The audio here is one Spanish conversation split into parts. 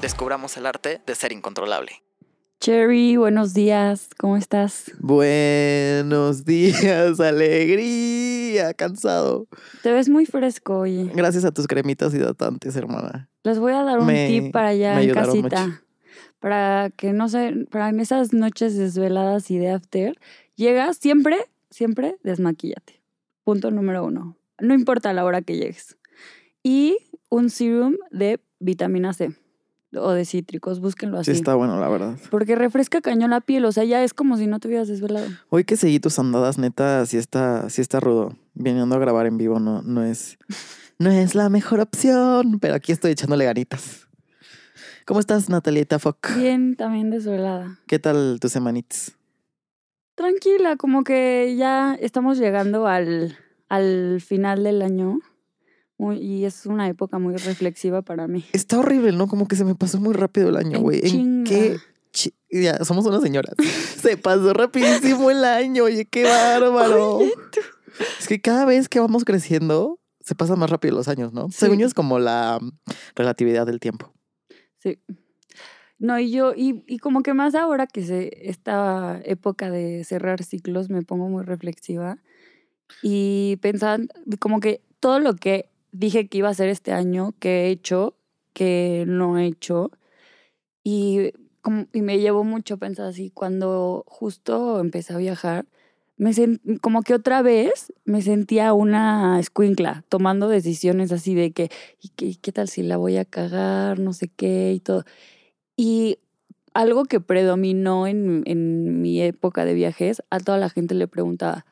Descubramos el arte de ser incontrolable. Cherry, buenos días, ¿cómo estás? Buenos días, alegría, cansado. Te ves muy fresco, oye. Gracias a tus cremitas hidratantes, hermana. Les voy a dar un Me- tip para allá en casita. mucho. Para que no sé, para en esas noches desveladas y de after, llegas siempre, siempre desmaquíllate. Punto número uno. No importa la hora que llegues. Y un serum de vitamina C o de cítricos, búsquenlo así. Sí, está bueno, la verdad. Porque refresca cañón la piel, o sea, ya es como si no te hubieras desvelado. Hoy que seguí tus andadas, neta, sí está, sí está rudo. Viniendo a grabar en vivo no, no es, no es la mejor opción, pero aquí estoy echándole ganitas. ¿Cómo estás, Natalieta Fock? Bien, también desvelada. ¿Qué tal tus semanitas? Tranquila, como que ya estamos llegando al, al final del año muy- y es una época muy reflexiva para mí. Está horrible, ¿no? Como que se me pasó muy rápido el año, güey. ¿En qué? Ya, somos unas señoras. Se pasó rapidísimo el año, oye, qué bárbaro. Es que cada vez que vamos creciendo, se pasan más rápido los años, ¿no? Sí. Según yo es como la mm, relatividad del tiempo. Sí. No, y yo, y, y como que más ahora que se, esta época de cerrar ciclos me pongo muy reflexiva y pensando como que todo lo que dije que iba a hacer este año, que he hecho, que no he hecho, y, como, y me llevó mucho a pensar así, cuando justo empecé a viajar, me sen- como que otra vez me sentía una escuincla, tomando decisiones así de que, ¿y qué, qué tal si la voy a cagar? No sé qué y todo. Y algo que predominó en, en mi época de viajes, a toda la gente le preguntaba,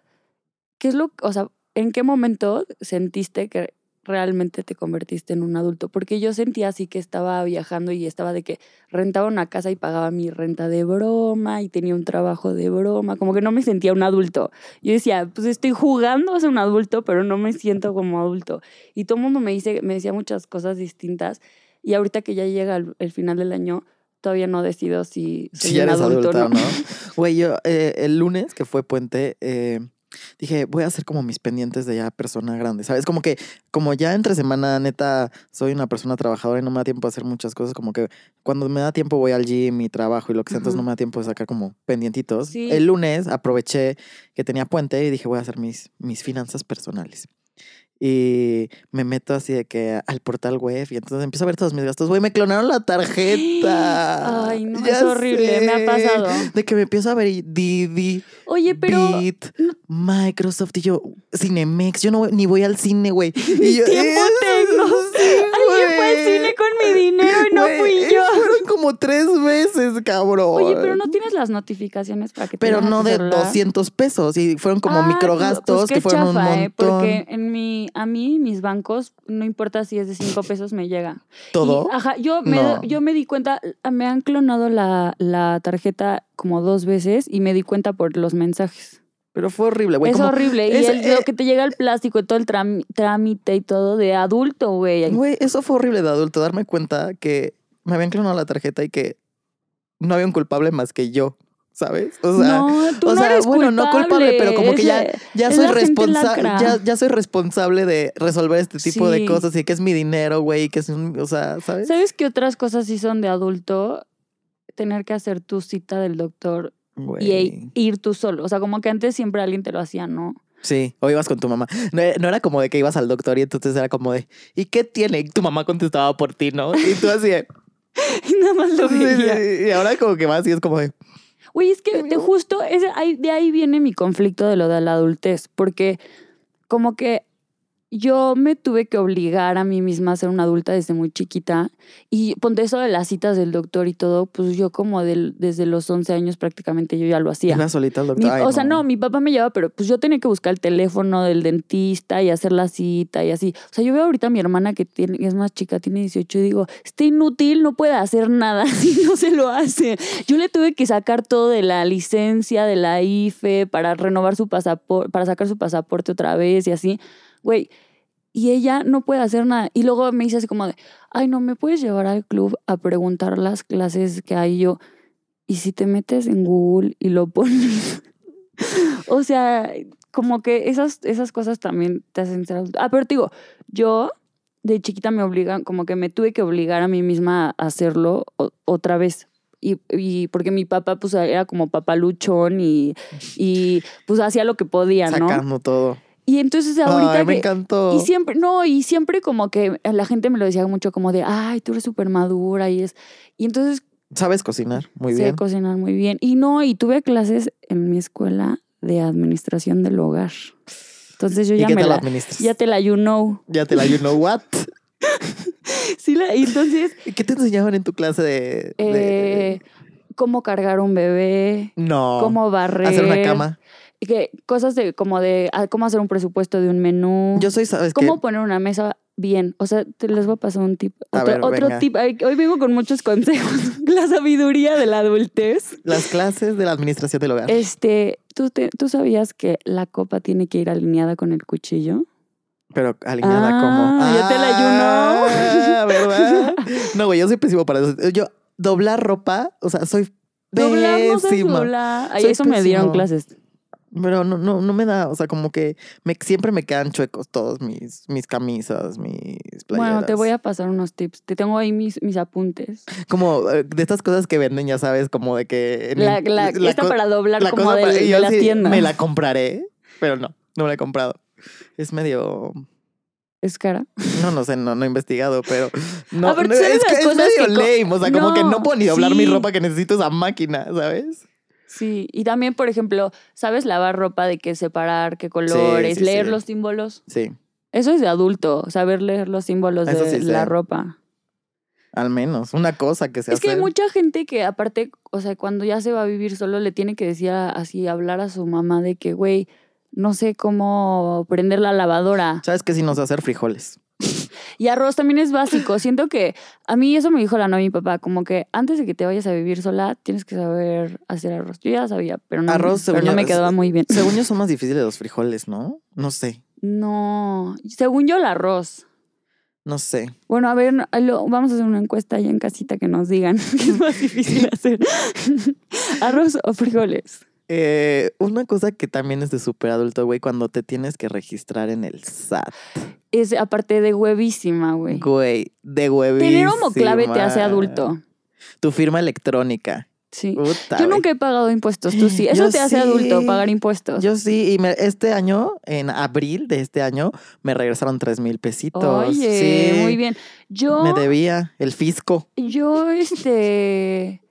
¿qué es lo, o sea, en qué momento sentiste que realmente te convertiste en un adulto? Porque yo sentía así que estaba viajando y estaba de que rentaba una casa y pagaba mi renta de broma y tenía un trabajo de broma, como que no me sentía un adulto. Yo decía, pues estoy jugando a ser un adulto, pero no me siento como adulto. Y todo el mundo me, dice, me decía muchas cosas distintas. Y ahorita que ya llega el, el final del año, todavía no decido si soy Si un eres adulto adulta no. Güey, yo eh, el lunes que fue puente, eh, dije, voy a hacer como mis pendientes de ya persona grande, ¿sabes? Como que, como ya entre semana, neta, soy una persona trabajadora y no me da tiempo a hacer muchas cosas, como que cuando me da tiempo voy al gym y trabajo y lo que sea, entonces no me da tiempo de sacar como pendientitos. Sí. El lunes aproveché que tenía puente y dije, voy a hacer mis, mis finanzas personales. Y me meto así de que al portal web y entonces empiezo a ver todos mis gastos. Güey, me clonaron la tarjeta. Ay, no, Ya es horrible, me ha pasado. De que me empiezo a ver y Didi, Oye, pero Bit, Microsoft y yo, Cinemex, yo no voy- ni voy al cine, güey. Y yo, tiempo "Es- tengo? sí, alguien fue al güey". cine con mi dinero y no fui yo. Fueron como tres veces, cabrón. Oye, pero no tienes las notificaciones para que te Pero no de celular? 200 pesos y fueron como Ah, microgastos pues que qué fueron un ¿eh? montón. Porque en mi, a mí, mis bancos, no importa si es de 5 pesos, me llega. ¿Todo? Y, ajá, yo me, No. yo me di cuenta, me han clonado la, la tarjeta como dos veces y me di cuenta por los mensajes. Pero fue horrible, güey. es como- horrible. es- y el- eh, lo que te llega el plástico y todo el trámite y todo de adulto, güey. Güey, eso fue horrible de adulto, darme cuenta que me habían clonado la tarjeta y que no había un culpable más que yo, ¿sabes? O sea, no, tú o no sea, eres bueno, no culpable, pero como que ya, ya soy responsable, ya, ya soy responsable de resolver este tipo de cosas y que es mi dinero, güey, y que es un, o sea, ¿sabes? ¿Sabes qué otras cosas sí son de adulto? Tener que hacer tu cita del doctor y Güey. e- ir tú solo. O sea, como que antes siempre alguien te lo hacía, ¿no? Sí, o ibas con tu mamá. No, no era como de que ibas al doctor y entonces era como de, ¿y qué tiene? Y tu mamá contestaba por ti, ¿no? Y tú así de, Y nada más lo veía. y ahora como que vas y es como de, Güey, es que de justo ese, de ahí viene mi conflicto de lo de la adultez, porque como que yo me tuve que obligar a mí misma a ser una adulta desde muy chiquita. Y ponte eso de las citas del doctor y todo, pues yo como del- desde los 11 años prácticamente yo ya lo hacía. Iba solita Mi- doctor. Ay, o sea, no, mi papá me llevaba, pero pues yo tenía que buscar el teléfono del dentista y hacer la cita y así. O sea, yo veo ahorita a mi hermana que tiene, es más chica, tiene 18 y digo, está inútil, no puede hacer nada si no se lo hace. Yo le tuve que sacar todo de la licencia, de la IFE, para renovar su pasaporte, para sacar su pasaporte otra vez y así. Güey, y ella no puede hacer nada. Y luego me dice así como de, ay, no, ¿me puedes llevar al club a preguntar las clases que hay yo? Y si te metes en Google y lo pones. o sea, como que esas, esas cosas también te hacen ser. Ah, pero digo, yo de chiquita me obligan, como que me tuve que obligar a mí misma a hacerlo otra vez. Y, y porque mi papá, pues, era como papaluchón y, y pues hacía lo que podía, ¿no? Sacando todo. Y entonces ahorita Ay, me que- encantó. y siempre, no, y siempre como que la gente me lo decía mucho como de, ay, tú eres súper madura y es. Y entonces Sabes cocinar muy sé bien. cocinar muy bien. Y no, y tuve clases en mi escuela de administración del hogar. Entonces yo ¿Y ya qué me tal la, administras? ya te la you know. Ya te la you know what. Sí, la, y entonces, ¿Y ¿Qué te enseñaban en tu clase de...? de- eh, cómo cargar un bebé, no. cómo barrer. Hacer una cama. Que cosas de como de ah, cómo hacer un presupuesto de un menú. Yo soy, ¿sabes qué? cómo poner una mesa bien. O sea, te les voy a pasar un tip. A Otro, ver, otro venga. tip. Ay, Hoy vengo con muchos consejos. La sabiduría de la adultez. Las clases de la administración del hogar. Este, ¿tú, te- ¿tú sabías que la copa tiene que ir alineada con el cuchillo? Pero alineada Ah, como. ya te la you Ah, ¿verdad? No, güey, yo soy pésimo para eso. Yo, doblar ropa, o sea, soy pésima. doblar. Soy eso me dieron pésimo. clases. Pero no, no, no me da, o sea, como que me, siempre me quedan chuecos todos mis, mis camisas, mis playeras. Bueno, te voy a pasar unos tips. Te tengo ahí mis, mis apuntes. Como eh, de estas cosas que venden, ya sabes, como de que... La, la- la esta para doblar la como de, para- de yo las tiendas. Me la compraré, pero no, no me la he comprado. Es medio... Es cara. No, no sé, no, no he investigado, pero no, A ver, no, ¿sabes es, que medio que lame, o sea, como que No, puedo ni doblar mi ropa que necesito esa máquina, ¿sabes? Sí, y también, por ejemplo, ¿sabes lavar ropa de qué separar, qué colores, sí, leer sí. los símbolos? Sí, Eso es de adulto, saber leer los símbolos Eso de sé. la ropa. al menos, una cosa que se Es que hay mucha gente que aparte, o sea, cuando ya se va a vivir solo, le tiene que decir a- así, hablar a su mamá de que, güey, no sé cómo prender la lavadora. ¿Sabes qué? Si no sé hacer frijoles. Y arroz también es básico. Siento que a mí eso me dijo la novia mi papá, como que antes de que te vayas a vivir sola, tienes que saber hacer arroz. Yo ya sabía, pero no, Arroz, pero no yo, me quedaba muy bien. Según yo son más difíciles los frijoles, ¿no? No sé, No, según yo el arroz. no sé. Bueno, a ver, vamos a hacer una encuesta allá en casita que nos digan qué es más difícil hacer. ¿Arroz o frijoles? Eh, una cosa que también es de súper adulto, güey, cuando te tienes que registrar en el SAT. Es aparte de huevísima, güey. Güey, de huevísima. Tener homoclave te hace adulto. Tu firma electrónica. Sí. Puta, Yo nunca he pagado impuestos, tú sí. Eso Yo te hace sí. adulto, pagar impuestos. Yo sí, y me- este año, en abril de este año, me regresaron tres mil pesitos. Oye, Sí, muy bien. Yo, Me debía el fisco. yo, este,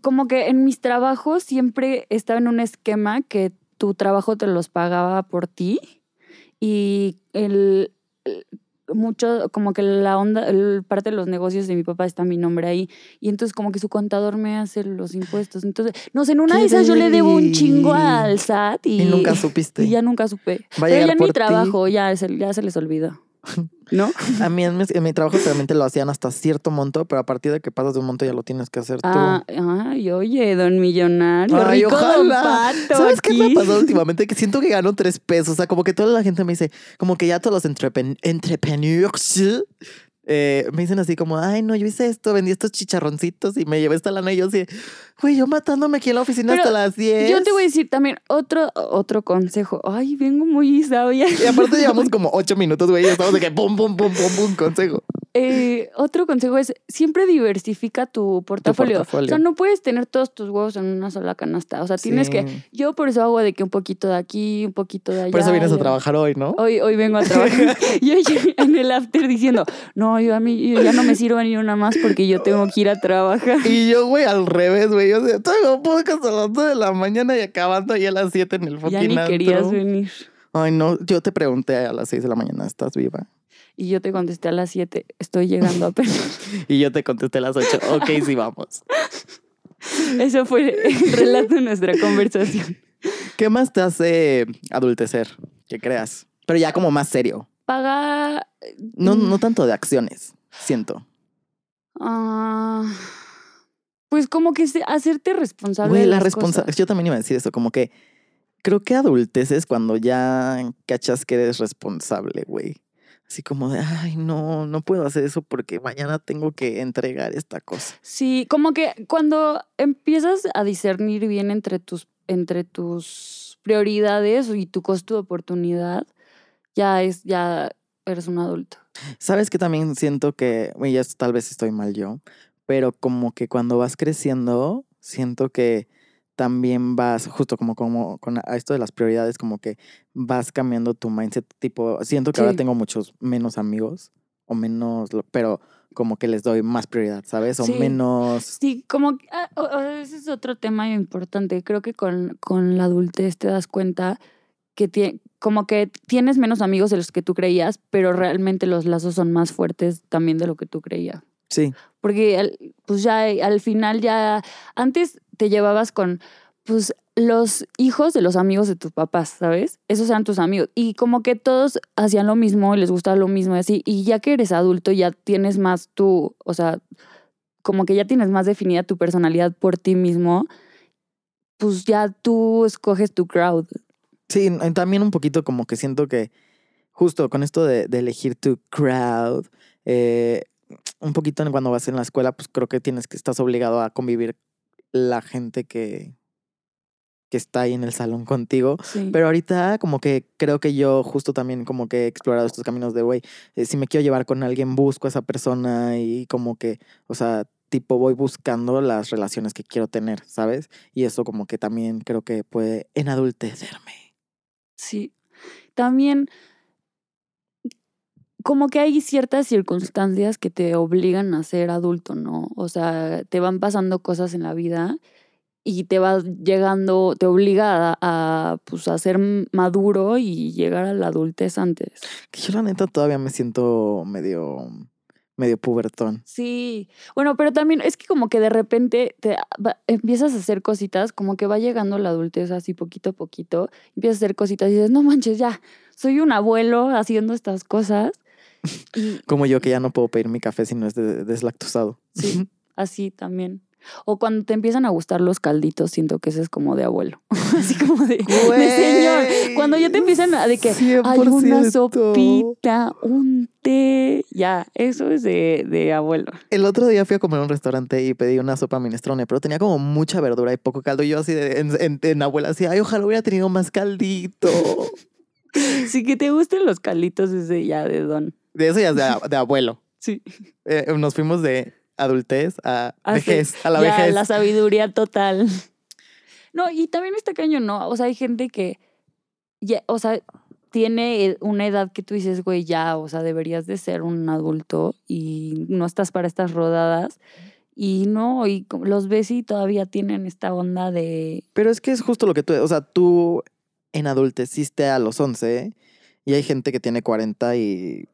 como que en mis trabajos siempre estaba en un esquema que tu trabajo te los pagaba por ti y el, el- mucho, como que la onda, el- parte de los negocios de mi papá está mi nombre ahí y entonces como que su contador me hace los impuestos. Entonces, no sé, en una ¡Qué de esas yo le debo un chingo al SAT y, Y, nunca supiste. y ya nunca supe. Va a Pero ya en por mi ti. trabajo ya se, ya se les olvidó. ¿No? A mí en mi, en mi trabajo realmente lo hacían hasta cierto monto, pero a partir de que pasas de un monto ya lo tienes que hacer tú. Ah, ay, oye, don millonario, Ay, rico don ojalá. pato. ¿Sabes qué me ha pasado últimamente? Que siento que gano tres pesos. O sea, como que toda la gente me dice, como que ya todos los entrepen- entrepreneurs eh, me dicen así como, ay, no, yo hice esto, vendí estos chicharroncitos y me llevé esta lana. Y yo así, güey, yo matándome aquí en la oficina Pero hasta las 10. Yo te voy a decir también otro, otro consejo. Ay, vengo muy sabia. Y aparte llevamos como ocho minutos, güey, y estamos de que pum, pum, pum, pum, pum, consejo. Eh, otro consejo es siempre diversifica tu portafolio. portafolio. O sea, no puedes tener todos tus huevos en una sola canasta. O sea, tienes Sí. que. Yo por eso hago de que un poquito de aquí, un poquito de allá. Por eso vienes a trabajar hoy, ¿no? Hoy, hoy vengo a trabajar. y hoy en el after diciendo, no, yo a mí yo ya no me sirve ni una más porque yo tengo que ir a trabajar. Y yo, güey, al revés, güey. Yo traigo podcast a las 2 de la mañana y acabando ahí a las 7 en el fucking Ya ni antro". querías venir. Ay, no, yo te pregunté a las 6 de la mañana, ¿estás viva? Y yo te contesté a las 7, estoy llegando apenas. Y yo te contesté a las 8, ok, sí, vamos. Eso fue el relato de nuestra conversación. ¿Qué más te hace adultecer? Que creas. Pero ya como más serio. Paga. No, no tanto de acciones, siento. ah, pues como que hacerte responsable. Güey, de la responsabilidad. Yo también iba a decir eso, como que creo que adulteces cuando ya cachas que eres responsable, güey. Así como de, ay, no, no puedo hacer eso porque mañana tengo que entregar esta cosa. Sí, como que cuando empiezas a discernir bien entre tus, entre tus prioridades y tu costo de oportunidad, ya es, ya eres un adulto. Sabes que también siento que, güey, esto tal vez estoy mal yo, pero como que cuando vas creciendo, siento que también vas, justo como, como con a esto de las prioridades, como que vas cambiando tu mindset, tipo, siento que ahora tengo muchos menos amigos, o menos, pero como que les doy más prioridad, ¿sabes? O Sí. menos... Sí, como que, ah, ese es otro tema importante. Creo que con, con la adultez te das cuenta que tie- como que tienes menos amigos de los que tú creías, pero realmente los lazos son más fuertes también de lo que tú creías. Sí, Porque al- pues ya al final ya antes te llevabas con pues los hijos de los amigos de tus papás, ¿sabes? Esos eran tus amigos y como que todos hacían lo mismo y les gustaba lo mismo y así y ya que eres adulto ya tienes más tu, o sea, como que ya tienes más definida tu personalidad por ti mismo, pues ya tú escoges tu crowd. Sí, también un poquito como que siento que justo con esto de, de elegir tu crowd, eh, un poquito cuando vas en la escuela, pues creo que tienes que estás obligado a convivir la gente que, que está ahí en el salón contigo. Sí. Pero ahorita como que creo que yo justo también como que he explorado estos caminos de, güey, eh, si me quiero llevar con alguien, busco a esa persona y como que, o sea, tipo voy buscando las relaciones que quiero tener, ¿sabes? Y eso como que también creo que puede enadultecerme. Sí. También, como que hay ciertas circunstancias que te obligan a ser adulto, ¿no? O sea, te van pasando cosas en la vida y te vas llegando, te obliga a, pues, a ser maduro y llegar a la adultez antes. Yo la neta todavía me siento medio, medio pubertón. Sí, bueno, pero también es que como que de repente te va- empiezas a hacer cositas, como que va llegando la adultez así poquito a poquito, empiezas a hacer cositas y dices, no manches, ya, soy un abuelo haciendo estas cosas. Y Como yo que ya no puedo pedir mi café si no es de- deslactosado. sí, así también. O cuando te empiezan a gustar los calditos, siento que ese es como de abuelo. Así como de, de señor. Cuando ya te empiezan a de que hay una 100%. sopita, un té, ya, eso es de, de abuelo. El otro día fui a comer a un restaurante y pedí una sopa minestrone, pero tenía como mucha verdura y poco caldo. Y yo así de, en, en- en abuela así, ay, ojalá hubiera tenido más caldito. Sí, que te gusten los calditos es de ya de don. De eso ya es de, de abuelo. Sí. Eh, nos fuimos de adultez a Ah, sí. vejez, a la ya, vejez. la sabiduría total. No, y también está caño, ¿no? O sea, hay gente que, ya, o sea, tiene eh, una edad que tú dices, güey, ya, o sea, deberías de ser un adulto y no estás para estas rodadas. Y no, y los ves y todavía tienen esta onda de... Pero es que es justo lo que tú, o sea, tú en adulteciste a los 11 y hay gente que tiene 40 y,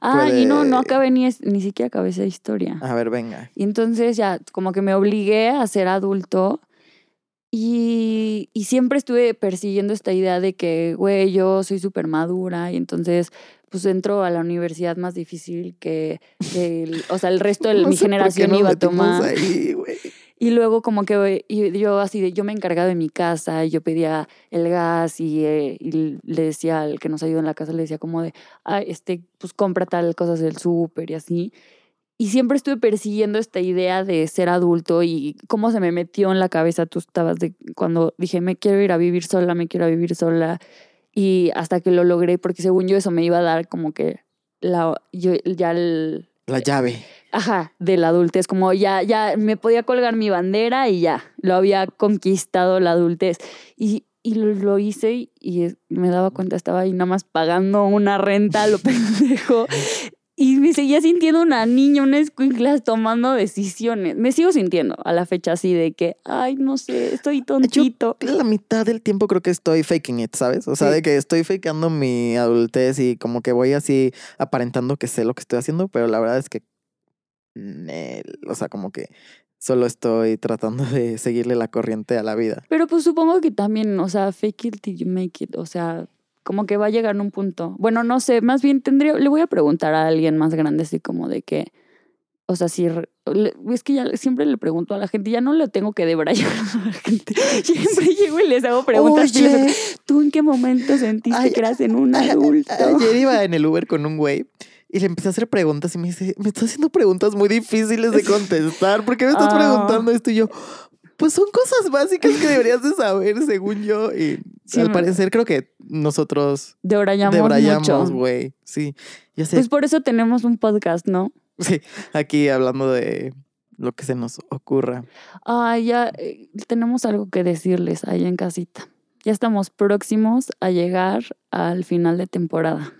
Ah, y no, no acabé ni, ni siquiera acabé esa historia. a ver, venga. Y entonces ya como que me obligué a ser adulto y, y siempre estuve persiguiendo esta idea de que, güey, yo soy súper madura y entonces pues entro a la universidad más difícil que, que el- o sea, el resto de No mi generación iba a tomar. ahí, güey. Y luego como que yo así de, yo me encargaba de mi casa y yo pedía el gas y, eh, y le decía al que nos ayudó en la casa, le decía como de, ah, este, pues compra tal cosas del súper y así. Y siempre estuve persiguiendo esta idea de ser adulto y cómo se me metió en la cabeza, tú estabas de cuando dije, me quiero ir a vivir sola, me quiero a vivir sola. Y hasta que lo logré, porque según yo eso me iba a dar como que la, yo, ya el, La llave. Ajá, de la adultez, como ya, ya me podía colgar mi bandera y ya, lo había conquistado la adultez. Y, y lo, lo hice y, y me daba cuenta, estaba ahí nada más pagando una renta lo pendejo. y me seguía sintiendo una niña, una escuincla tomando decisiones. Me sigo sintiendo a la fecha así de que, ay, no sé, estoy tontito. Yo la mitad del tiempo creo que estoy faking it, ¿sabes? O sea, Sí. de que estoy fakeando mi adultez y como que voy así aparentando que sé lo que estoy haciendo, pero la verdad es que, nel, o sea, como que solo estoy tratando de seguirle la corriente a la vida. Pero pues supongo que también, o sea, fake it till you make it, o sea, como que va a llegar un punto. Bueno, no sé, más bien tendría, le voy a preguntar a alguien más grande así como de que, o sea, si, es que ya siempre le pregunto a la gente, ya no le tengo que debrayar a la gente. Siempre llego y les hago preguntas. Oye, filosóficas. ¿Tú en qué momento sentiste Ay, que eras en un adulto? Ayer iba en el Uber con un güey y le empecé a hacer preguntas y me dice, me estás haciendo preguntas muy difíciles de contestar. ¿Por qué me estás Ah. preguntando esto? Y yo, pues son cosas básicas que deberías de saber, según yo. Y Sí, al parecer creo que nosotros Debrayamos, debrayamos, mucho. güey. Sí, ya sé. Pues por eso tenemos un podcast, ¿no? Sí, aquí hablando de lo que se nos ocurra. Ah, ya eh, tenemos algo que decirles ahí en casita. Ya estamos próximos a llegar al final de temporada.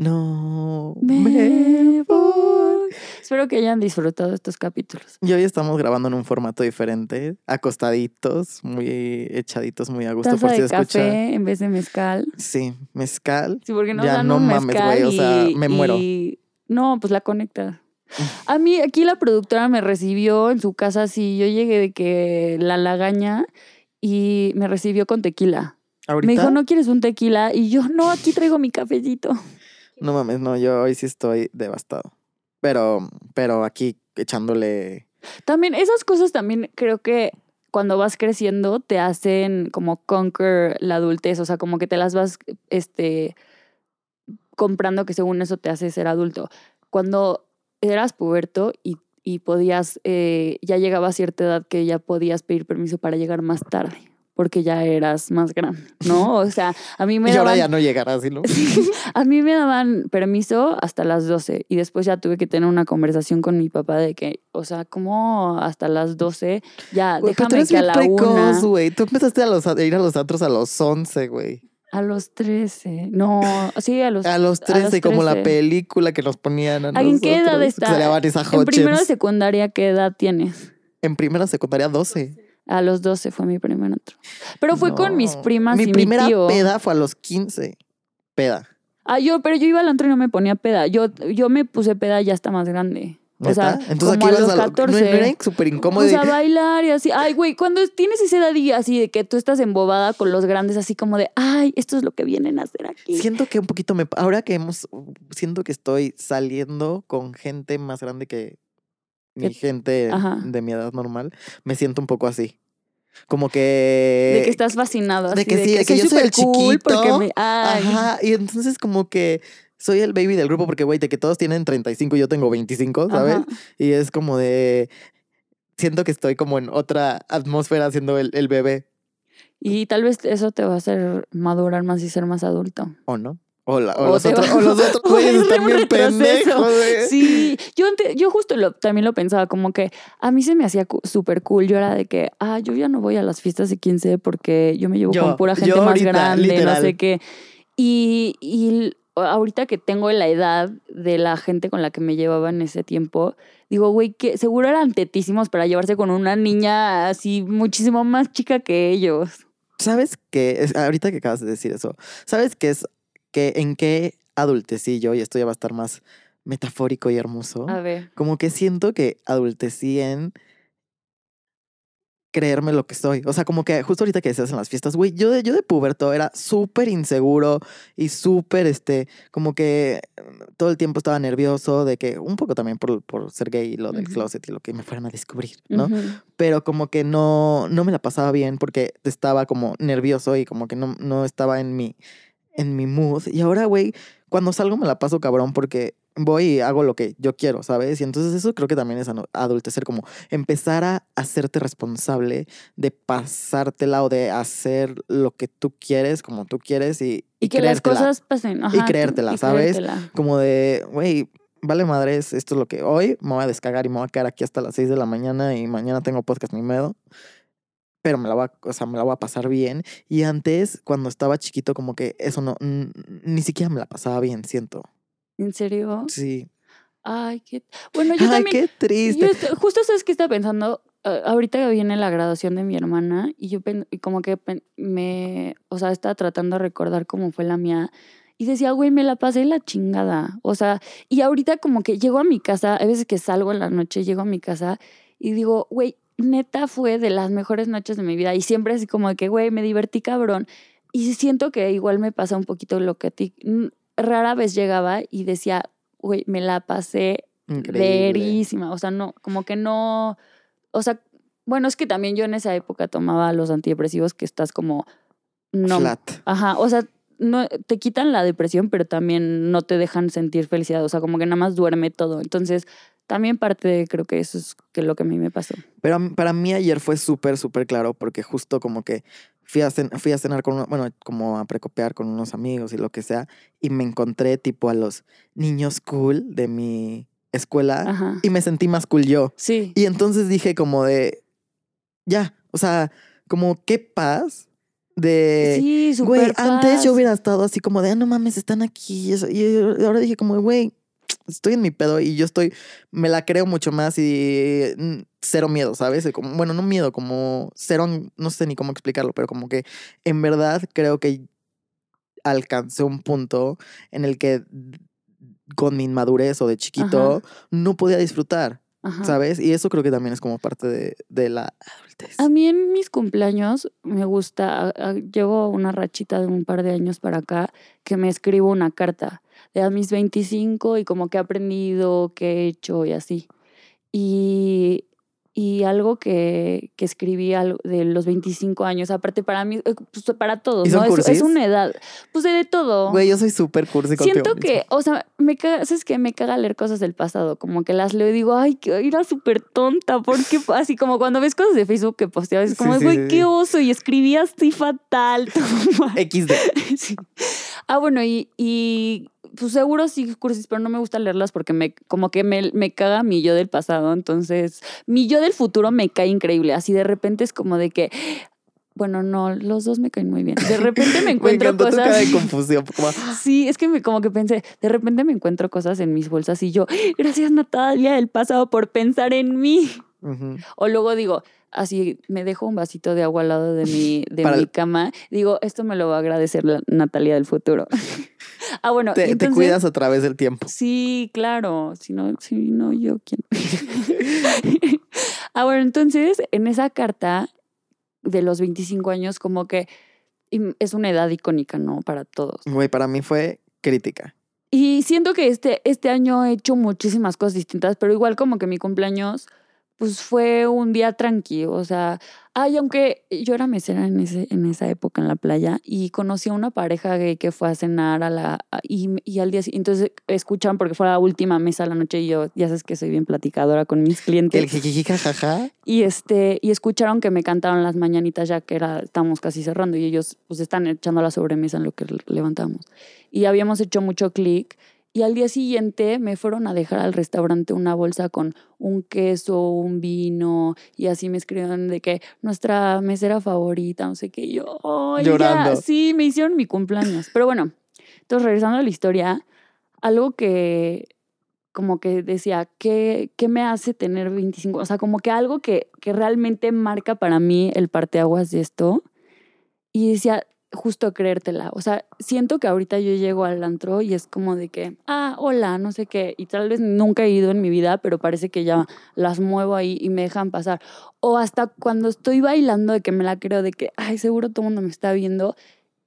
No, Me voy. Espero que hayan disfrutado estos capítulos. Y hoy estamos grabando en un formato diferente, acostaditos, muy echaditos, muy a gusto Taza por si de café en vez de mezcal. Sí, mezcal. Sí, porque nos Ya dan no un mames, güey, o sea, me muero. y- No, pues la conecta. A mí aquí la productora me recibió en su casa así. Yo llegué de que la lagaña y me recibió con tequila. ¿Ahorita? Me dijo, ¿no quieres un tequila? Y yo, no, aquí traigo mi cafecito. No mames, no, yo hoy sí estoy devastado. Pero, pero aquí echándole. También, esas cosas también creo que cuando vas creciendo te hacen como conquer la adultez, o sea, como que te las vas este, comprando que según eso te hace ser adulto. Cuando eras puberto y, y podías, eh, ya llegaba a cierta edad que ya podías pedir permiso para llegar más tarde, porque ya eras más grande, ¿no? O sea, a mí me y ahora daban... ya no llegará así, ¿no? A mí me daban permiso hasta las 12 y después ya tuve que tener una conversación con mi papá de que, o sea, ¿cómo hasta las 12? Ya, pero tú déjame eres que a la precoz, una, güey. Tú empezaste a, los, a ir a los antros a los 11, güey. a los 13. No, sí, a los A los a 13, como la 13. película que nos ponían a ¿A ¿En qué edad nosotros, que está? salía Vanessa En Hudgens. secundaria, ¿qué edad tienes? En primera secundaria 12. A los 12 fue mi primer antro. Pero fue con mis primas Mi y primera mi tío. peda fue a los 15. Peda. Ah, yo, pero yo iba al antro y no me ponía peda. Yo, yo me puse peda ya está más grande. O sea. Entonces como aquí a los a lo- 14. No, no era súper incómodo. Pues de- a bailar y así. Ay, güey, cuando tienes esa edad y así de que tú estás embobada con los grandes, así como de, ay, esto es lo que vienen a hacer aquí. Siento que un poquito me. Ahora que hemos. Siento que estoy saliendo con gente más grande que mi gente Ajá. de mi edad normal. Me siento un poco así. Como que. de que estás fascinado. de que sí, de que yo soy el chiquito. me-. Ajá. Y entonces, como que. Soy el baby del grupo porque, güey, de que todos tienen 35 y yo tengo 25, ¿sabes? Ajá. Y es como de. Siento que estoy como en otra atmósfera siendo el, el bebé, Y tal vez eso te va a hacer madurar más y ser más adulto. ¿o no? O, la- o O los, otros, va- o los otros o güeyes es están bien pendejos. Sí, yo, ante- yo justo lo, también lo pensaba, como que a mí se me hacía súper cool. Yo era de que, ah, yo ya no voy a las fiestas de 15 porque yo me llevo Yo- con pura gente más ahorita, grande, no sé qué. Y, y ahorita que tengo la edad de la gente con la que me llevaba en ese tiempo, digo, güey, que seguro eran tetísimos para llevarse con una niña así muchísimo más chica que ellos. ¿Sabes qué? Ahorita que acabas de decir eso, ¿sabes qué es? Que en qué adultecí yo, y esto ya va a estar más metafórico y hermoso. A ver. Como que siento que adultecí en creerme lo que soy. O sea, como que justo ahorita que decías en las fiestas, güey, yo de, yo de puberto era súper inseguro y súper, este, como que mm, todo el tiempo estaba nervioso de que, un poco también por, por ser gay y lo del closet y lo que me fueran a descubrir, ¿no? Pero como que no, no me la pasaba bien porque estaba como nervioso y como que no, no estaba en mi, en mi mood. Y ahora, güey, cuando salgo me la paso cabrón porque voy y hago lo que yo quiero, ¿sabes? Y entonces eso creo que también es adultecer, como empezar a hacerte responsable de pasártela o de hacer lo que tú quieres, como tú quieres y, Y, que las cosas pasen. ajá, tú- creértela, y ¿sabes? creértela. Como de, güey, vale madres, esto es lo que hoy me voy a descargar y me voy a quedar aquí hasta las 6 de la mañana y mañana tengo podcast ni medo. Pero me la voy a, o sea, me la voy a pasar bien. Y antes, cuando estaba chiquito, como que eso no, ni siquiera me la pasaba bien, siento. ¿En serio? Sí. Ay, qué... Bueno, yo Ay, también... qué yo triste. estoy- justo sabes que estaba pensando, eh, ahorita viene la graduación de mi hermana y yo pen- y como que pen- me, o sea, estaba tratando de recordar cómo fue la mía y decía, güey, me la pasé la chingada. O sea, y ahorita como que llego a mi casa, a veces que salgo en la noche, llego a mi casa y digo, güey, neta fue de las mejores noches de mi vida y siempre así como de que, güey, me divertí cabrón. Y siento que igual me pasa un poquito lo que a ti. Rara vez llegaba y decía, güey, me la pasé verísima. O sea, no, como que no. O sea, bueno, es que también yo en esa época tomaba los antidepresivos que estás como. No. Flat. Ajá. O sea, no, te quitan la depresión, pero también no te dejan sentir felicidad. O sea, como que nada más duerme todo. Entonces, también parte de, creo que eso es que lo que a mí me pasó. Pero para mí ayer fue súper, súper claro porque justo como que fui a, cen- fui a cenar con, uno- bueno, como a precopear con unos amigos y lo que sea, y me encontré tipo a los niños cool de mi escuela Ajá. y me sentí más cool yo. Sí. Y entonces dije como de, ya, o sea, como qué paz de... sí, Güey, súper antes yo hubiera estado así como de, ah, no mames, están aquí. Y, eso. y ahora dije como, güey, estoy en mi pedo y yo estoy, me la creo mucho más y mm, cero miedo, ¿sabes? Como, bueno, no miedo, como cero, no sé ni cómo explicarlo, pero como que en verdad creo que alcancé un punto en el que con mi inmadurez o de chiquito no podía disfrutar, Ajá. ¿sabes? Y eso creo que también es como parte de, de la adultez. A mí en mis cumpleaños me gusta, a- a- llevo una rachita de un par de años para acá que me escribo una carta de a mis 25 y como que he aprendido, qué he hecho y así. Y, y algo que, que escribí de los 25 años, aparte para mí, eh, pues para todos, ¿Y ¿no? Es, es una edad, pues de, de todo. Güey, yo soy súper cursi Siento que, o sea, me caga, ¿sabes qué? Me caga leer cosas del pasado, como que las leo y digo, ay, que era súper tonta, ¿por qué? Así como cuando ves cosas de Facebook que posteabas, es como, Sí, sí, güey, sí, qué oso, y escribía así fatal. todo mal". XD. Ah, bueno, y, y pues seguro sí cursis, pero no me gusta leerlas porque me, como que me, me caga mi yo del pasado, entonces mi yo del futuro me cae increíble, así de repente es como de que... Bueno, no, los dos me caen muy bien. De repente me Me encuentro encantó tu cosas. cara de confusión. como, Sí, es que me, como que pensé, de repente me encuentro cosas en mis bolsas y yo, gracias Natalia del pasado por pensar en mí. O luego digo, así me dejo un vasito de agua al lado de mi, de Para mi cama, digo, esto me lo va a agradecer la Natalia del futuro. ah, bueno, te, cuidas a través del tiempo. Sí, claro, si no, si no yo, ¿quién? ah, bueno, entonces, en esa carta de los 25 años, como que es una edad icónica, ¿no? Para todos. Güey, para mí fue crítica. Y siento que este, este año he hecho muchísimas cosas distintas, pero igual como que mi cumpleaños, pues fue un día tranquilo. O sea, ay, aunque yo era mesera en, ese, en esa época en la playa y conocí a una pareja gay que fue a cenar a la. a- y, y al día siguiente, entonces escuchan porque fue la última mesa de la noche y yo, ya sabes que soy bien platicadora con mis clientes. El jajaja. Y este, y escucharon que me cantaron las mañanitas ya que era, estábamos casi cerrando y ellos pues están echando la sobremesa en lo que levantamos. Y habíamos hecho mucho clic. Y al día siguiente me fueron a dejar al restaurante una bolsa con un queso, un vino, y así me escribieron de que nuestra mesera favorita, no sé qué, y yo. Llorando. Sí, me hicieron mi cumpleaños. Pero bueno, entonces regresando a la historia, algo que como que decía, ¿qué, qué me hace tener 25? O sea, como que algo que, que realmente marca para mí el parteaguas de esto. Y decía, justo creértela. O sea, siento que ahorita yo llego al antro y es como de que, ah, hola, no sé qué. Y tal vez nunca he ido en mi vida, pero parece que ya las muevo ahí y me dejan pasar. O hasta cuando estoy bailando de que me la creo de que, ay, seguro todo el mundo me está viendo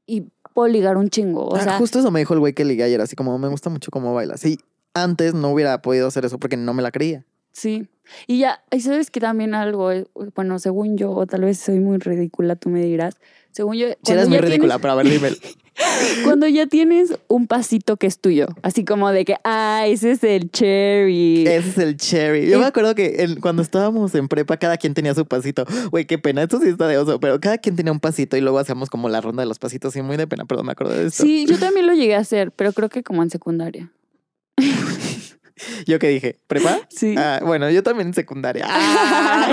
y puedo ligar un chingo. O Ah, sea, justo eso me dijo el güey que ligué ayer, así como me gusta mucho cómo bailas. Y antes no hubiera podido hacer eso porque no me la creía. Sí. Y ya, y sabes que también algo, eh, bueno, según yo, o tal vez soy muy ridícula, tú me dirás. Según yo. Si eres muy tienes- ridícula, pero a ver, dime. Cuando ya tienes un pasito que es tuyo, así como de que, ah, ese es el cherry. Ese es el cherry. Yo me Eh. acuerdo que en- cuando estábamos en prepa, cada quien tenía su pasito. Güey, qué pena, esto sí está de oso, pero cada quien tenía un pasito y luego hacíamos como la ronda de los pasitos y muy de pena, pero me acuerdo de esto. Sí, yo también lo llegué a hacer, pero creo que como en secundaria. ¿Yo qué dije? ¿Prepa? Sí. Ah, bueno, yo también en secundaria. Ah.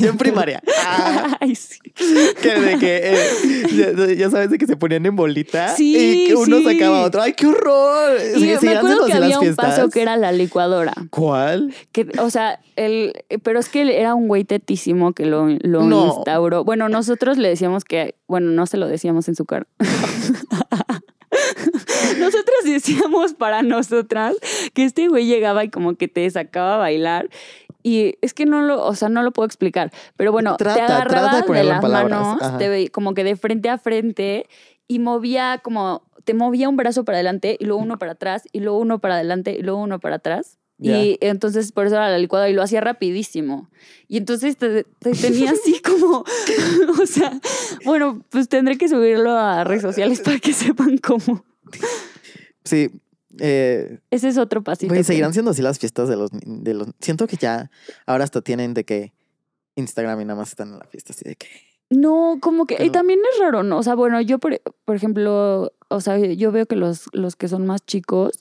Yo en primaria. Ah, Ay, sí. que de que, eh, ya, ya sabes, de que se ponían en bolita Sí, y que uno sí. sacaba otro. ¡Ay, qué horror! Y Sí, me acuerdo que había un paso que era la licuadora. ¿Cuál? Que, o sea, el, pero es que era un güey tetísimo que lo, lo No. instauró. Bueno, nosotros le decíamos que, bueno, no se lo decíamos en su cara. Decíamos para nosotras que este güey llegaba y como que te sacaba a bailar. Y es que no lo, o sea, no lo puedo explicar. Pero bueno, Trata, te de agarraba de, en las palabras. manos, Ajá. te como que de frente a frente y movía como, te movía un brazo para adelante y luego uno para atrás y luego uno para adelante y luego uno para atrás. Ya. Y entonces por eso era la licuadora y lo hacía rapidísimo. Y entonces te, te tenía así como, o sea, bueno, pues tendré que subirlo a redes sociales para que sepan cómo. Sí. Eh, Ese es otro pasito. que- seguirán siendo así las fiestas de los, de los... Siento que ya ahora hasta tienen de que Instagram y nada más están en la fiesta así de que... No, como que, y también es raro, ¿no? O sea, bueno, yo, por, por ejemplo, o sea, yo veo que los, los que son más chicos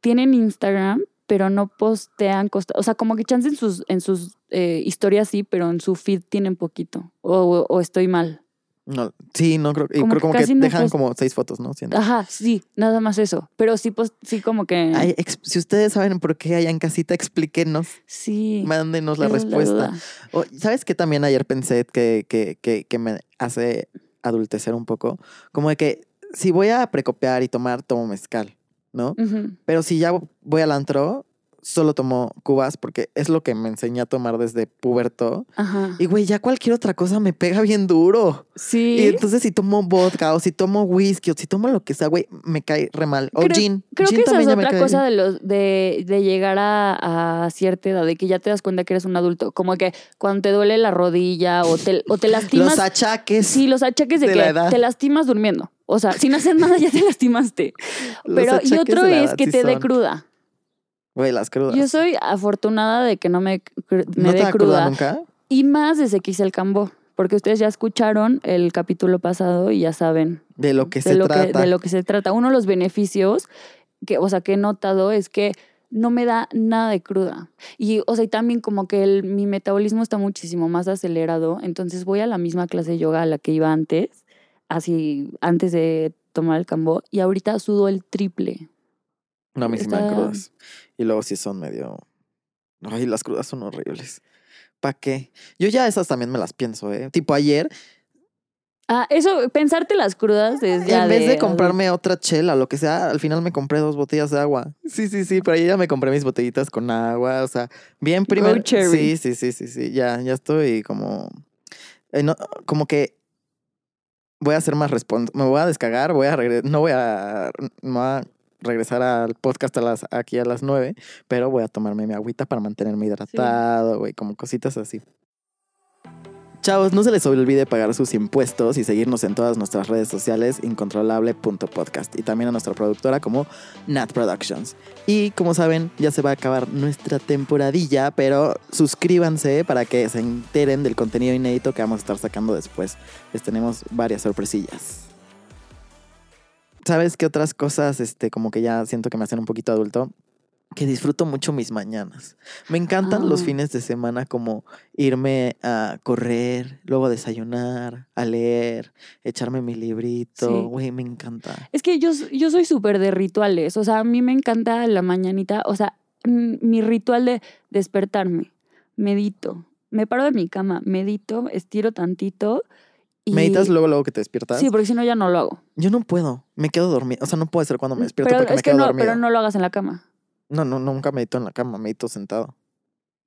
tienen Instagram, pero no postean, costa- o sea, como que chance en sus, en sus eh, historias sí, pero en su feed tienen poquito. O, o estoy mal. No, sí, no creo... y Como creo que como que no dejan post- como seis fotos, ¿no? Ajá, sí, nada más eso. Pero sí, pues, sí, como que. Ay, si ustedes saben por qué allá en casita, explíquenos. sí. Mándenos la respuesta. O, ¿Sabes qué también ayer pensé que, que, que, que me hace adultecer un poco? Como de que si voy a precopiar y tomar, tomo mezcal, ¿no? Pero si ya voy al antro, solo tomo cubas porque es lo que me enseñé a tomar desde puberto. Ajá. Y güey, ya cualquier otra cosa me pega bien duro. Sí. Y entonces si tomo vodka o si tomo whisky o si tomo lo que sea, güey, me cae re mal. O Creo- gin. Creo Gin que esa es otra cosa de los de, de llegar a, a cierta edad, de que ya te das cuenta que eres un adulto. Como que cuando te duele la rodilla o te, o te lastimas. Los achaques. sí, los achaques de, de que la edad. te lastimas durmiendo. O sea, sin hacer nada ya te lastimaste. Pero, y otro es que te dé cruda. Güey, las crudas. Yo soy afortunada de que no me, me ¿No dé da cruda. cruda nunca? Y más desde que hice el cambo. Porque ustedes ya escucharon el capítulo pasado y ya saben De lo que de se lo trata. Que, de lo que se trata. Uno de los beneficios que, o sea, que he notado es que no me da nada de cruda. Y, o sea, y también como que el- mi metabolismo está muchísimo más acelerado. Entonces voy a la misma clase de yoga a la que iba antes, así, antes de tomar el cambo, y ahorita sudo el triple. No, a mí sí me dan crudas. Y luego sí son medio. Ay, las crudas son horribles. ¿Para qué? Yo ya esas también me las pienso, ¿eh? Tipo ayer, Ah, eso, pensarte las crudas es ya en vez de comprarme otra chela, lo que sea, al final me compré dos botellas de agua. Sí, sí, sí, pero ayer ya me compré mis botellitas con agua, o sea, bien primero. Sí, sí, sí, sí, sí, ya, ya estoy como. eh, no, como que voy a ser más responsable. Me voy a descagar, voy a regresar. No voy a. No voy a regresar al podcast a las, aquí a las nueve, pero voy a tomarme mi agüita para mantenerme hidratado, güey, como cositas así. Chavos, no se les olvide pagar sus impuestos y seguirnos en todas nuestras redes sociales incontrolable.podcast y también a nuestra productora como Nat Productions. Y como saben, ya se va a acabar nuestra temporadilla, pero suscríbanse para que se enteren del contenido inédito que vamos a estar sacando después. Les tenemos varias sorpresillas. ¿Sabes qué otras cosas, este, como que ya siento que me hacen un poquito adulto? Que disfruto mucho mis mañanas. Me encantan los Ah. fines de semana como irme a correr, luego desayunar, a leer, echarme mi librito. Sí. Güey, me encanta. Es que yo, yo soy súper de rituales. O sea, a mí me encanta la mañanita. O sea, mi ritual de despertarme. Medito. Me paro de mi cama, medito, estiro tantito. Y... ¿Meditas luego, luego que te despiertas? Sí, porque si no ya no lo hago. Yo no puedo. Me quedo dormido. O sea, no puede ser cuando me despierto pero porque es me que quedo no, dormido. pero no lo hagas en la cama. No, no, nunca medito en la cama, medito sentado.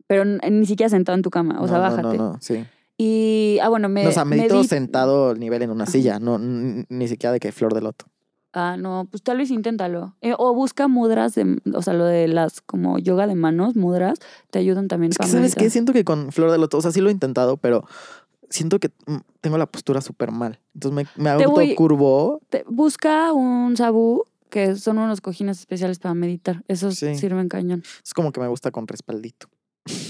Pero ni siquiera sentado en tu cama. O sea, No, no, bájate. No, no, sí. Y, ah, bueno, me. No, o sea, medito medit- sentado al nivel en una Ajá. silla, no, ni siquiera de que flor de loto. Ah, no, pues tal vez inténtalo. Eh, o busca mudras, de, o sea, lo de las como yoga de manos, mudras, te ayudan también Es que, ¿sabes qué? Siento que con flor de loto, o sea, sí lo he intentado, pero siento que mm, tengo la postura súper mal. Entonces me, me autocurvo. Busca un sabú, que son unos cojines especiales para meditar. Esos Sí. sirven cañón. Es como que me gusta con respaldito.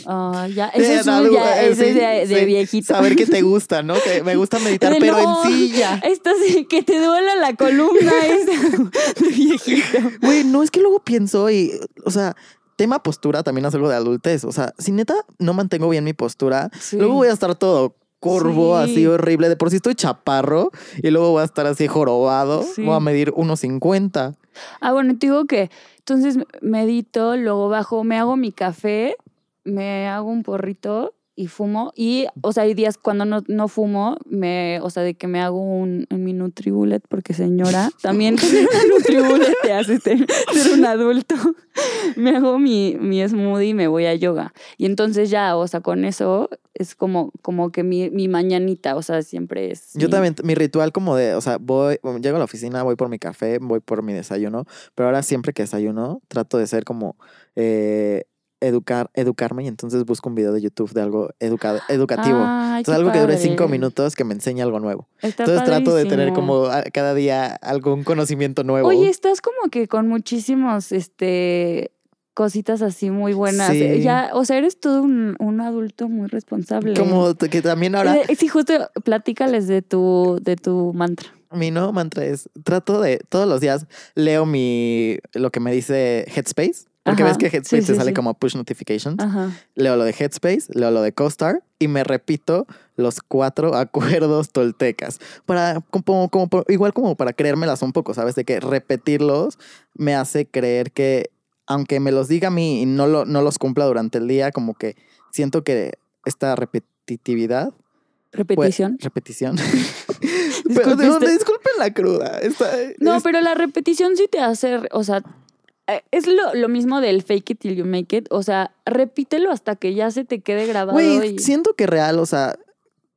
Ah, ya, eso es, un- ya, eh, eso es sí, de, de sí. viejito. Saber que te gusta, ¿no? Que me gusta meditar, De pero no, en silla. Esto sí, que te duela la columna es de viejito. Güey, no es que luego pienso y, o sea, tema postura también es algo de adultez. O sea, si neta no mantengo bien mi postura, Sí. luego voy a estar todo curvo, Sí. así horrible. De por sí estoy chaparro y luego voy a estar así jorobado. Sí. Voy a medir 1.50. Ah, bueno, te digo que entonces medito, luego bajo, me hago mi café, me hago un porrito y fumo. Y, o sea, hay días cuando no, no fumo, me, o sea, de que me hago un, un mi Nutribullet, porque señora, también tener una Nutribullet te hace ser, ser un adulto. Me hago mi, mi smoothie y me voy a yoga. Y entonces ya, o sea, con eso es como, como que mi, mi mañanita, o sea, siempre es. Yo mi- también, mi ritual como de, o sea, voy, llego a la oficina, voy por mi café, voy por mi desayuno, pero ahora siempre que desayuno trato de ser como eh, educar, educarme y entonces busco un video de YouTube de algo educa- educativo. Ay, Entonces algo que dure cinco minutos que me enseñe algo nuevo. Está Entonces trato de tener como a- cada día algún conocimiento nuevo. Oye, estás como que con muchísimos, este, cositas así muy buenas. Sí. Ya, o sea, eres todo un, un adulto muy responsable. como que también ahora Eh, sí, justo platícales de tu, de tu mantra. mi nuevo mantra es trato de todos los días leo mi lo que me dice Headspace. Porque Ajá, ves que Headspace sí, te sí, sale sí. como push notifications. Ajá. Leo lo de Headspace, leo lo de CoStar y me repito los cuatro acuerdos toltecas. Para, como, igual como para creérmelas un poco, ¿sabes? De que repetirlos me hace creer que, aunque me los diga a mí y no, lo, no los cumpla durante el día, como que siento que esta repetitividad. pues, Repetición. repetición. pero, disculpen la cruda. Esta- No, es- pero la repetición sí te hace, o sea, es lo, lo mismo del fake it till you make it. O sea, repítelo hasta que ya se te quede grabado. Güey, y... siento que real, o sea,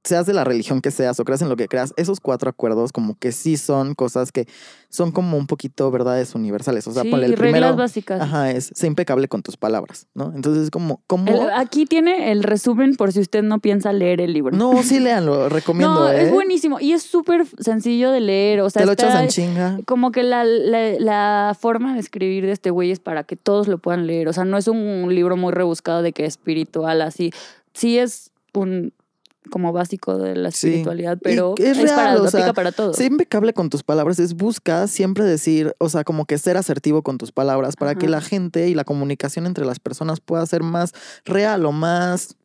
seas de la religión que seas o creas en lo que creas, esos cuatro acuerdos como que sí son cosas que son como un poquito verdades universales. O sea, sí, ponle el reglas primero. básicas. Ajá, es sé impecable con tus palabras, ¿no? Entonces es como, ¿cómo? El- aquí tiene el resumen por si usted no piensa leer el libro. No, sí léanlo, recomiendo, No, ¿eh? es buenísimo y es súper sencillo de leer. O sea, Te lo echas en chinga. como que la, la, la forma de escribir de este güey es para que todos lo puedan leer. O sea, no es un libro muy rebuscado de que espiritual, así. Sí es un como básico de la Sí. espiritualidad, Y pero es es, para, real, o lo sea, para todo. Impecable con tus palabras, es busca siempre decir, o sea, como que ser asertivo con tus palabras para que la gente y la comunicación entre las personas pueda ser más real o más,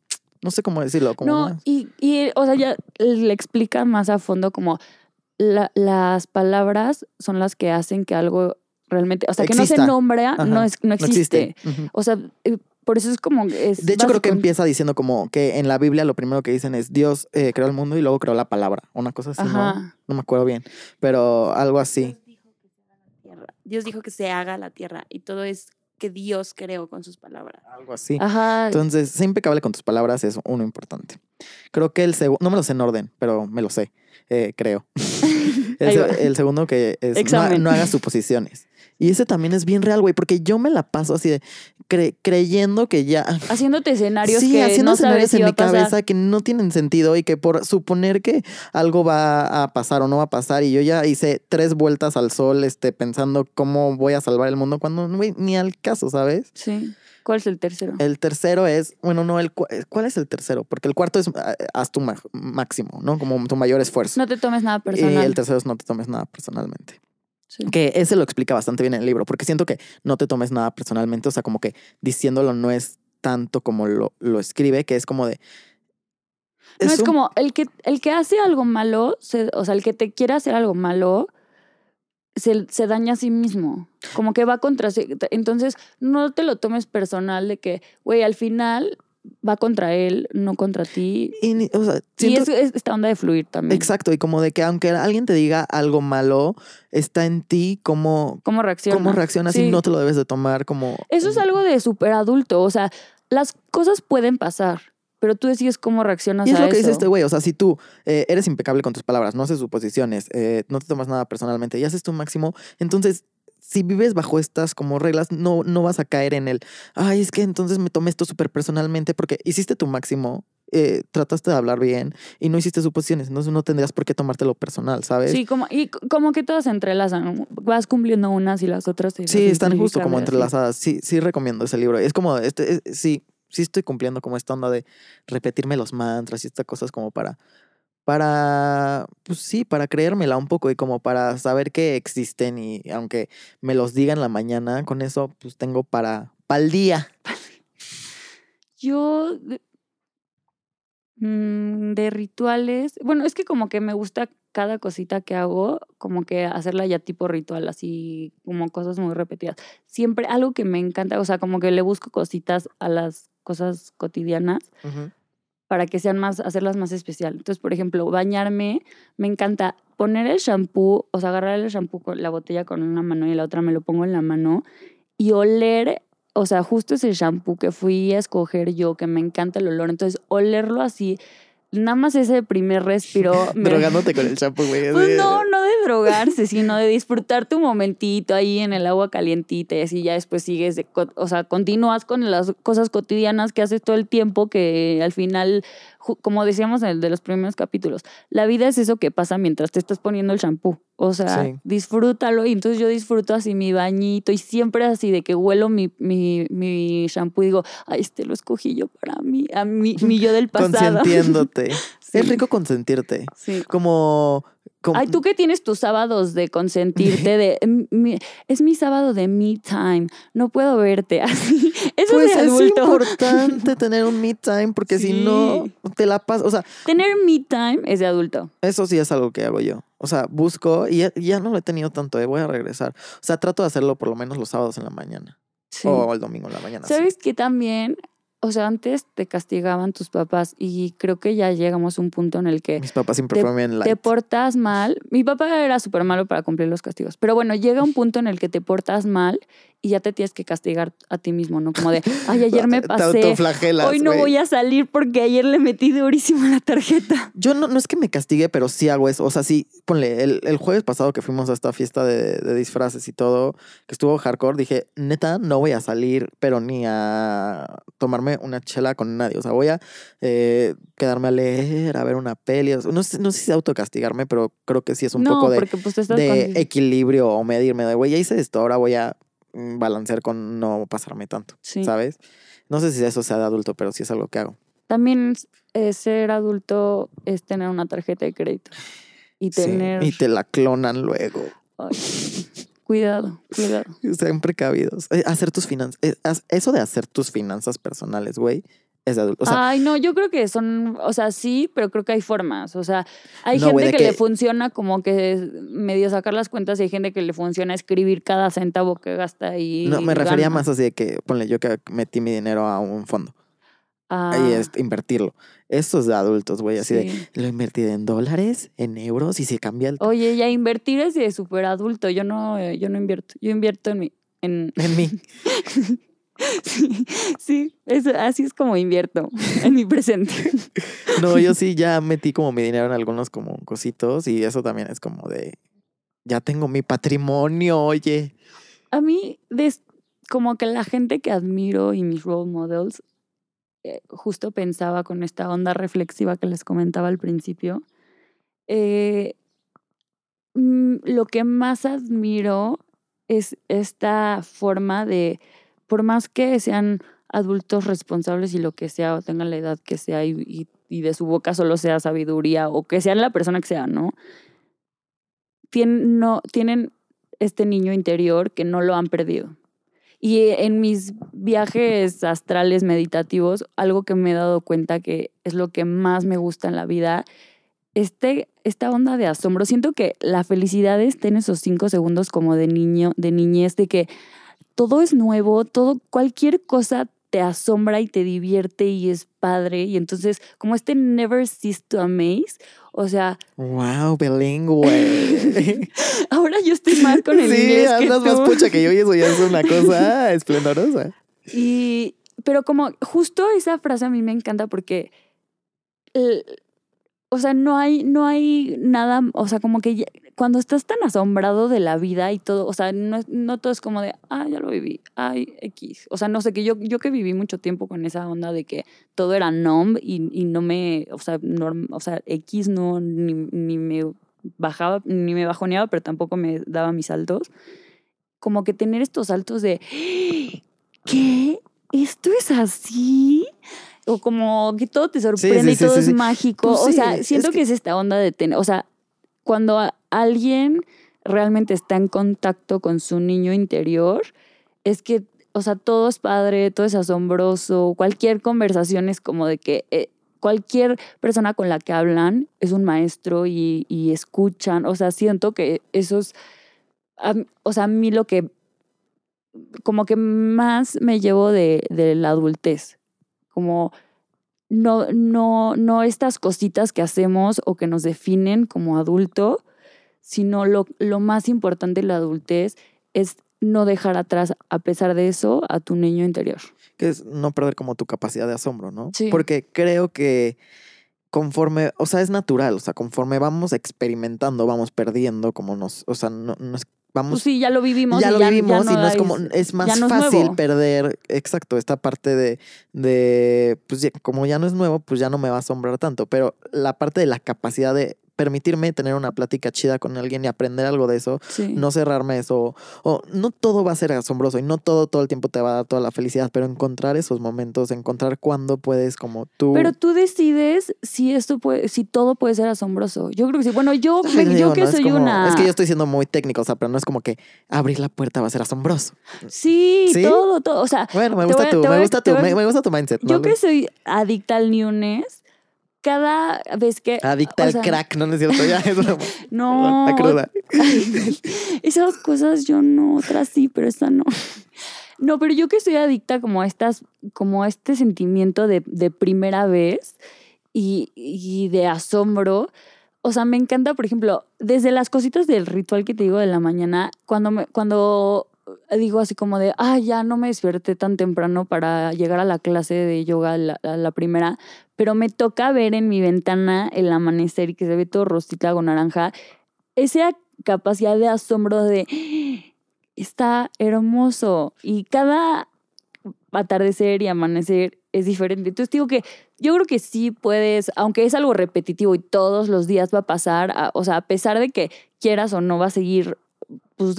no sé cómo decirlo, como No, más- y, y, o sea, ya le explica más a fondo como la- las palabras son las que hacen que algo realmente, o sea, que no se nombra, no, es, no no existe. O sea, eh, por eso es como... Es De hecho, creo que básico. empieza diciendo como que en la Biblia lo primero que dicen es Dios eh, creó el mundo y luego creó la palabra. Una cosa así, ¿no? Ajá. No me acuerdo bien, pero algo así. Dios dijo que se haga la tierra y todo es que Dios creó con sus palabras. Algo así. Ajá. Entonces, sé impecable con tus palabras es uno importante. Creo que el segundo, no me lo sé en orden, pero me lo sé, eh, creo. el, el segundo que es no, Examen. no hagas suposiciones. Y ese también es bien real, güey, porque yo me la paso así de cre- creyendo que ya Haciéndote escenarios sí, que haciendo no escenarios en mi cabeza que no tienen sentido y que por suponer que algo va a pasar o no va a pasar y yo ya hice tres vueltas al sol este, pensando cómo voy a salvar el mundo cuando güey, ni al caso, ¿sabes? Sí. ¿Cuál es el tercero? El tercero es, bueno, no, el ¿cuál es el tercero? Porque el cuarto es ah, haz tu máximo, ¿no? Como tu mayor esfuerzo. No te tomes nada y personal. el tercero es no te tomes nada personalmente. Sí. Que ese lo explica bastante bien en el libro, porque siento que no te tomes nada personalmente, o sea, como que diciéndolo no es tanto como lo, lo escribe, que es como de... No es un- como el que, el que hace algo malo, se- o sea, el que te quiere hacer algo malo, se, se daña a sí mismo. Como que va contra sí. Entonces, no te lo tomes personal de que, güey, al final va contra él, no contra ti. y ni- o sea, Y siento- es, es esta onda de fluir también. Exacto, y como de que aunque alguien te diga algo malo, está en ti cómo, ¿Cómo reacciona? cómo reaccionas y no te lo debes de tomar como... Eso es algo de súper adulto. O sea, las cosas pueden pasar, pero tú decides cómo reaccionas Y es a lo que eso. dice este güey, o sea, si tú eh, eres impecable con tus palabras, no haces suposiciones, eh, no te tomas nada personalmente y haces tu máximo, entonces si vives bajo estas como reglas, no, no vas a caer en el, ay, es que entonces me tomé esto súper personalmente porque hiciste tu máximo, eh, trataste de hablar bien y no hiciste suposiciones, entonces no tendrías por qué tomártelo personal, ¿sabes? Sí, como, y como que todas se entrelazan. Vas cumpliendo unas y las otras Sí, están justo como entrelazadas. Sí, sí recomiendo ese libro. Es como, este, es- sí, sí estoy cumpliendo como esta onda de repetirme los mantras y estas cosas como para, para, pues sí, para creérmela un poco y como para saber que existen y aunque me los diga en la mañana, con eso pues tengo para, para el día. Yo de, mm, de rituales, bueno, es que como que me gusta cada cosita que hago, como que hacerla ya tipo ritual, así como cosas muy repetidas. Siempre algo que me encanta, o sea, como que le busco cositas a las cosas cotidianas Ujú. para que sean más, hacerlas más especial. Entonces, por ejemplo, bañarme, me encanta poner el shampoo, o sea, agarrar el shampoo con la botella con una mano y la otra me lo pongo en la mano y oler, o sea, justo ese shampoo que fui a escoger yo, que me encanta el olor. Entonces, olerlo así, nada más ese primer respiro. me- Drogándote con el champú, güey. Pues no, no de drogarse, sino de disfrutar tu momentito ahí en el agua calientita y así ya después sigues, de o sea, continúas con las cosas cotidianas que haces todo el tiempo que al final, como decíamos en el de los primeros capítulos, la vida es eso que pasa mientras te estás poniendo el shampoo. O sea, Sí. disfrútalo y entonces yo disfruto así mi bañito y siempre así de que huelo mi, mi, mi shampoo y digo, ay, este lo escogí yo para mí, a mí, mi yo del pasado. Consintiéndote. Sí. Es rico consentirte. Sí. Como, como Ay, tú que tienes tus sábados de consentirte, de "Mm, mi- es mi sábado de me time, no puedo verte así. Eso pues es de es adulto. importante tener un me time porque si no Sí. te la pasas, o sea, Tener me time es de adulto. eso sí es algo que hago yo. O sea, busco y ya, ya no lo he tenido tanto, eh, voy a regresar. O sea, trato de hacerlo por lo menos los sábados en la mañana Sí. o el domingo en la mañana. sí. ¿Sabes que también, o sea, antes te castigaban tus papás y creo que ya llegamos a un punto en el que Mis papás siempre te- fueron te portas mal. Mi papá era súper malo para cumplir los castigos, pero bueno, llega un punto en el que te portas mal y ya te tienes que castigar a ti mismo, ¿no? Como de, ay, ayer me Te pasé. autoflagelas, Hoy no voy a salir porque ayer le metí durísimo la tarjeta. Yo no, no es que me castigue, pero sí hago eso. O sea, sí, ponle, el, el jueves pasado que fuimos a esta fiesta de, de disfraces y todo, que estuvo hardcore, dije, neta, no voy a salir, pero ni a tomarme una chela con nadie. O sea, voy a eh, quedarme a leer, a ver una peli. O sea, no, sé, no sé si autocastigarme, pero creo que sí es un no, poco de, pues de con- equilibrio o medirme de, güey, ya hice esto, ahora voy a mm, balancear con no pasarme tanto, Sí. ¿sabes? No sé si eso sea de adulto, pero sí es algo que hago. También eh, ser adulto es tener una tarjeta de crédito. Y Sí, tener... y te la clonan luego. Ay, cuidado, cuidado. Sean precavidos. Eh, Hacer tus finanzas. Eso de hacer tus finanzas personales, güey, es de adulto. O sea, Ay, no, yo creo que son, o sea, sí, pero creo que hay formas. O sea, hay No, gente que, que- le funciona como que medio sacar las cuentas y hay gente que le funciona escribir cada centavo que gasta y no, me refería más así de que, ponle, yo que metí mi dinero a un fondo Ah, y es invertirlo. Eso es de adultos, güey, así de, lo invertí en dólares, en euros y se cambia el... Oye, ya invertir es de súper adulto. Yo no, eh, yo no invierto. Yo invierto en mi, en, En mí. sí, sí, eso- así es como invierto en mi presente. No, yo sí ya metí como mi dinero en algunos como cositos y eso también es como de, ya tengo mi patrimonio, oye. A mí, des- como que la gente que admiro y mis role models, eh, justo pensaba con esta onda reflexiva que les comentaba al principio, eh, mm, lo que más admiro es esta forma de, por más que sean adultos responsables y lo que sea, o tengan la edad que sea y, de su boca solo sea sabiduría, o que sean la persona que sea, ¿no? No, tienen este niño interior que no lo han perdido. Y eh, en mis viajes astrales meditativos, algo que me he dado cuenta que es lo que más me gusta en la vida, este, esta onda de asombro. Siento que la felicidad está en esos cinco segundos como de niño, de niñez, de que todo es nuevo, todo, cualquier cosa te asombra y te divierte y es padre. Y entonces, como este never cease to amaze, o sea, Wow, bilingüe. ahora yo estoy más con el sí, inglés que andas más pucha que yo y eso ya es una cosa esplendorosa. Y, pero como justo esa frase a mí me encanta porque, o sea, no hay, no hay nada, o sea, como que cuando estás tan asombrado de la vida y todo, o sea, no, no todo es como de, ah, ya lo viví, ay, X. O sea, no sé, que yo, yo que viví mucho tiempo con esa onda de que todo era numb y, y no me, o sea, norm- o sea, X no, ni, ni me bajaba, ni me bajoneaba, pero tampoco me daba mis saltos. Como que tener estos saltos de, ¿qué? esto es así. O como que todo te sorprende y todo es mágico. Pues o sea, es siento que... que- es esta onda de tener. O sea, cuando alguien realmente está en contacto con su niño interior, es que, o sea, todo es padre, todo es asombroso. Cualquier conversación es como de que. eh, Cualquier persona con la que hablan es un maestro y, y escuchan. O sea, siento que eso es. a mí- o sea, a mí lo que como que más me llevo de, de la adultez. Como no, no, no estas cositas que hacemos o que nos definen como adulto, sino lo, lo más importante de la adultez es no dejar atrás, a pesar de eso, a tu niño interior. Que es no perder como tu capacidad de asombro, ¿no? Sí. Porque creo que conforme, o sea, es natural, o sea, conforme vamos experimentando, vamos perdiendo como nos, o sea, no, no es- vamos Pues sí, ya lo vivimos. ya y lo vivimos y no es como es más no fácil perder exacto esta parte de de pues como ya no es nuevo pues ya no me va a asombrar tanto pero la parte de la capacidad de permitirme tener una plática chida con alguien y aprender algo de eso Sí. no cerrarme eso o no todo va a ser asombroso y no todo todo el tiempo te va a dar toda la felicidad pero encontrar esos momentos encontrar cuándo puedes como tú Pero tú decides si esto puede, si todo puede ser asombroso. Yo creo que sí. Bueno, yo, me- digo, yo que no, soy como- una. es que yo estoy siendo muy técnico o sea pero no es como que abrir la puerta va a ser asombroso Sí, ¿Sí? todo, todo. O sea, bueno me gusta voy tu me gusta tu voy a- me, me gusta tu mindset yo ¿no? que soy adicta al newness, cada vez que. Adicta o al crack, no, no es cierto, ya es una- No. La cruda. Esas cosas yo no, otras sí, pero esta no. No, pero yo que soy adicta como a estas, como a este sentimiento de, de primera vez y, y de asombro. O sea, me encanta, por ejemplo, desde las cositas del ritual que te digo de la mañana, cuando me, cuando digo así como de, ah, ya no me desperté tan temprano para llegar a la clase de yoga, la, la primera, pero me toca ver en mi ventana el amanecer y que se ve todo rosita con naranja, esa capacidad de asombro de, está hermoso y cada atardecer y amanecer es diferente. Entonces digo que yo creo que sí puedes, aunque es algo repetitivo y todos los días va a pasar, o sea, a pesar de que quieras o no va a seguir pues,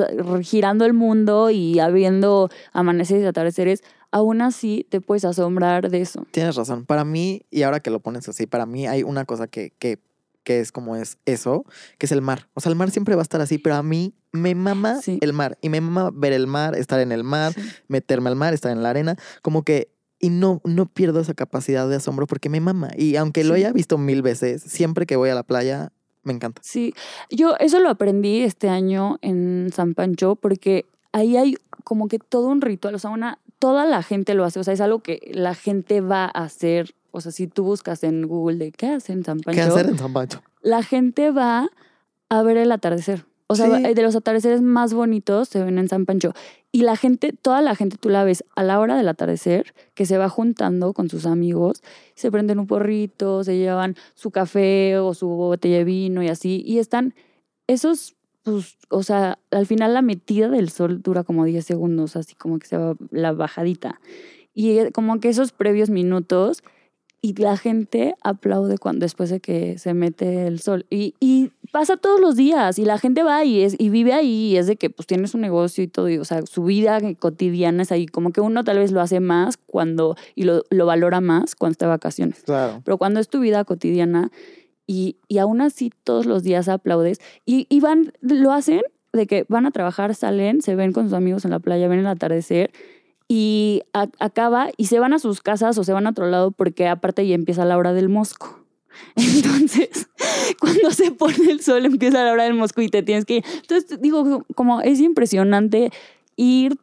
girando el mundo y habiendo amaneceres y atardeceres, aún así te puedes asombrar de eso. Tienes razón. Para mí, y ahora que lo pones así, para mí hay una cosa que, que, que es como es eso, que es el mar. O sea, el mar siempre va a estar así, pero a mí me mama Sí. el mar. Y me mama ver el mar, estar en el mar, Sí. meterme al mar, estar en la arena. Como que. Y no, no pierdo esa capacidad de asombro porque me mama. Y aunque lo haya visto mil veces, siempre que voy a la playa, me encanta. Sí, yo eso lo aprendí este año en San Pancho porque ahí hay como que todo un ritual, o sea, una, toda la gente lo hace, o sea, es algo que la gente va a hacer, o sea, si tú buscas en Google de qué hacen en San Pancho, ¿Qué hacer en San Pancho? la gente va a ver el atardecer. O sea, Sí. de los atardeceres más bonitos se ven en San Pancho. Y la gente, toda la gente, tú la ves a la hora del atardecer, que se va juntando con sus amigos, se prenden un porrito, se llevan su café o su botella de vino y así. Y están esos, pues, o sea, al final la metida del sol dura como 10 segundos, así como que se va la bajadita. Y eh, como que esos previos minutos y la gente aplaude cuando después de que se mete el sol. Y, y pasa todos los días y la gente va y, es, y vive ahí y es de que pues tienes un negocio y todo, y, o sea, su vida cotidiana es ahí, como que uno tal vez lo hace más cuando, y lo, lo valora más cuando está de vacaciones. Claro. Pero cuando es tu vida cotidiana y, y aún así todos los días aplaudes y, y van, lo hacen de que van a trabajar, salen, se ven con sus amigos en la playa, ven el atardecer y a- acaba y se van a sus casas o se van a otro lado porque aparte ya empieza la hora del mosco. Entonces, cuando se pone el sol empieza la hora del mosco y te tienes que ir. Entonces, digo, como es impresionante ir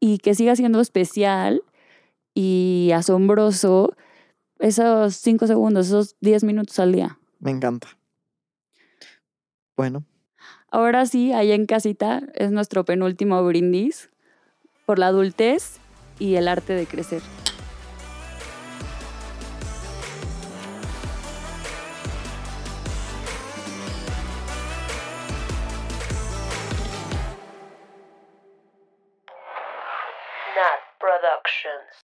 y que siga siendo especial y asombroso esos cinco segundos, esos 10 minutos al día. Me encanta. Bueno, Ahora sí, allá en casita es nuestro penúltimo brindis por la adultez y el arte de crecer.